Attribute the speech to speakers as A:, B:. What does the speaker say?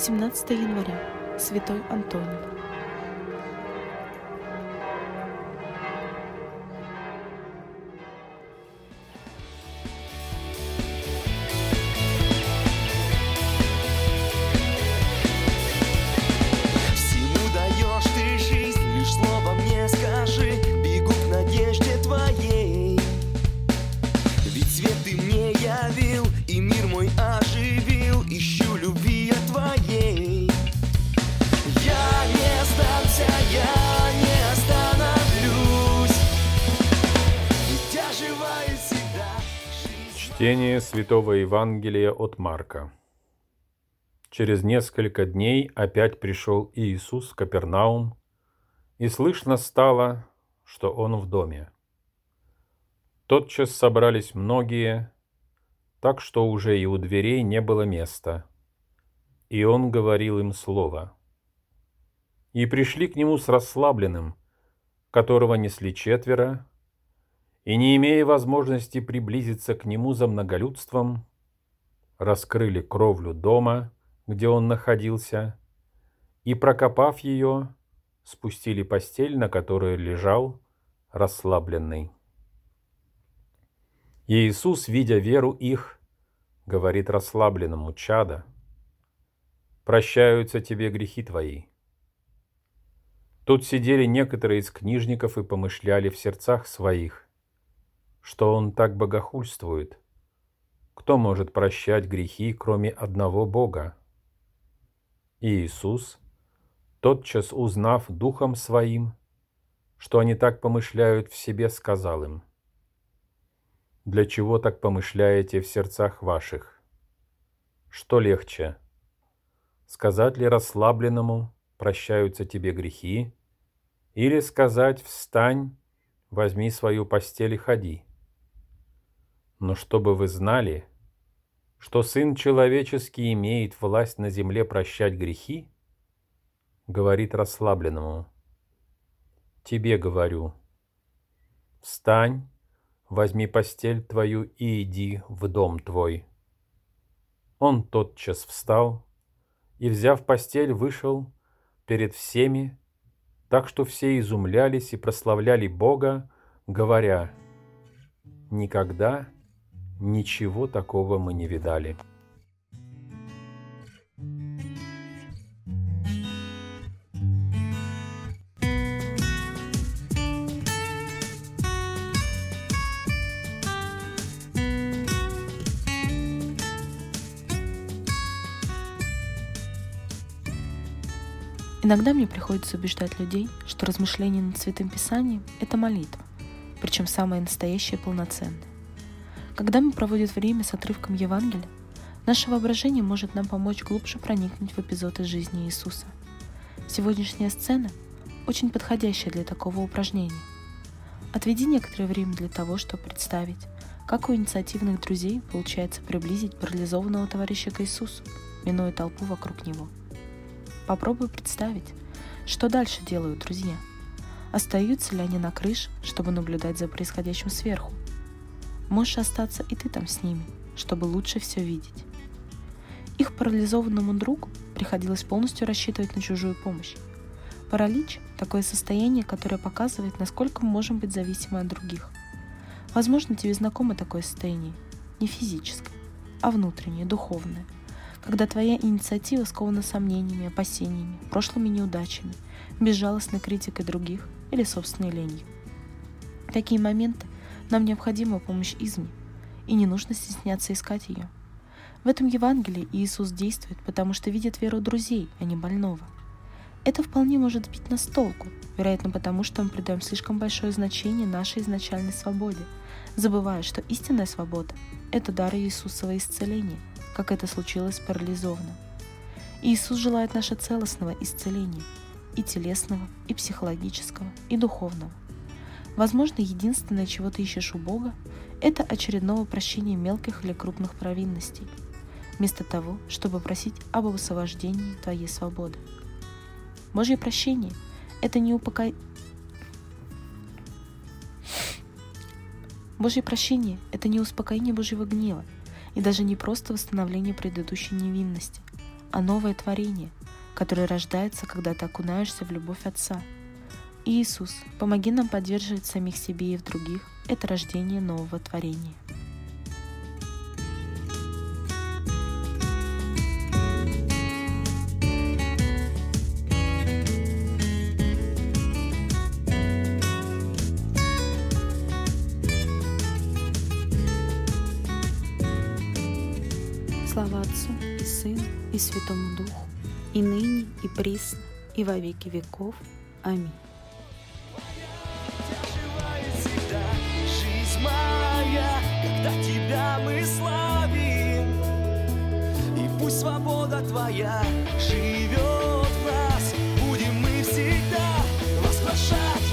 A: 17 января. Святой Антоний.
B: Чтение Святого Евангелия от Марка. Через несколько дней опять пришел Иисус в Капернаум, и слышно стало, что Он в доме. Тотчас собрались многие, так что уже и у дверей не было места, и Он говорил им слово. И пришли к Нему с расслабленным, которого несли четверо, и, не имея возможности приблизиться к нему за многолюдством, раскрыли кровлю дома, где он находился, и, прокопав ее, спустили постель, на которой лежал расслабленный. И Иисус, видя веру их, говорит расслабленному чада, «Прощаются тебе грехи твои». Тут сидели некоторые из книжников и помышляли в сердцах своих, что он так богохульствует. Кто может прощать грехи, кроме одного Бога? И Иисус, тотчас узнав духом своим, что они так помышляют в себе, сказал им, «Для чего так помышляете в сердцах ваших? Что легче, сказать ли расслабленному, прощаются тебе грехи, или сказать, встань, возьми свою постель и ходи?» Но чтобы вы знали, что Сын Человеческий имеет власть на земле прощать грехи, говорит расслабленному, тебе говорю, встань, возьми постель твою и иди в дом твой. Он тотчас встал и, взяв постель, вышел перед всеми, так что все изумлялись и прославляли Бога, говоря, «Никогда Ничего такого мы не видали.
A: Иногда мне приходится убеждать людей, что размышление над Святым Писанием – это молитва, причем самая настоящая и полноценная. Когда мы проводим время с отрывком Евангелия, наше воображение может нам помочь глубже проникнуть в эпизод из жизни Иисуса. Сегодняшняя сцена очень подходящая для такого упражнения. Отведи некоторое время для того, чтобы представить, как у инициативных друзей получается приблизить парализованного товарища к Иисусу, минуя толпу вокруг него. Попробуй представить, что дальше делают друзья. Остаются ли они на крыше, чтобы наблюдать за происходящим сверху? Можешь остаться и ты там с ними, чтобы лучше все видеть. Их парализованному другу приходилось полностью рассчитывать на чужую помощь. Паралич – такое состояние, которое показывает, насколько мы можем быть зависимы от других. Возможно, тебе знакомо такое состояние, не физическое, а внутреннее, духовное, когда твоя инициатива скована сомнениями, опасениями, прошлыми неудачами, безжалостной критикой других или собственной ленью. Такие моменты нам необходима помощь извне, и не нужно стесняться искать ее. В этом Евангелии Иисус действует, потому что видит веру друзей, а не больного. Это вполне может сбить нас с толку, вероятно потому, что мы придаем слишком большое значение нашей изначальной свободе, забывая, что истинная свобода – это дар Иисусова исцеления, как это случилось с. Иисус желает нашего целостного исцеления – и телесного, и психологического, и духовного. Возможно, единственное, чего ты ищешь у Бога, это очередного прощения мелких или крупных провинностей, вместо того, чтобы просить об освобождении твоей свободы. Божье прощение – это не упока... Божье прощение – это не успокоение Божьего гнева и даже не просто восстановление предыдущей невинности, а новое творение, которое рождается, когда ты окунаешься в любовь Отца. Иисус, помоги нам поддерживать самих себе и в других это рождение нового творения. Слава Отцу и Сыну и Святому Духу, и ныне, и присно, и во веки веков. Аминь.
C: мы славим. И пусть свобода твоя живет в нас, будем мы всегда воспрошать.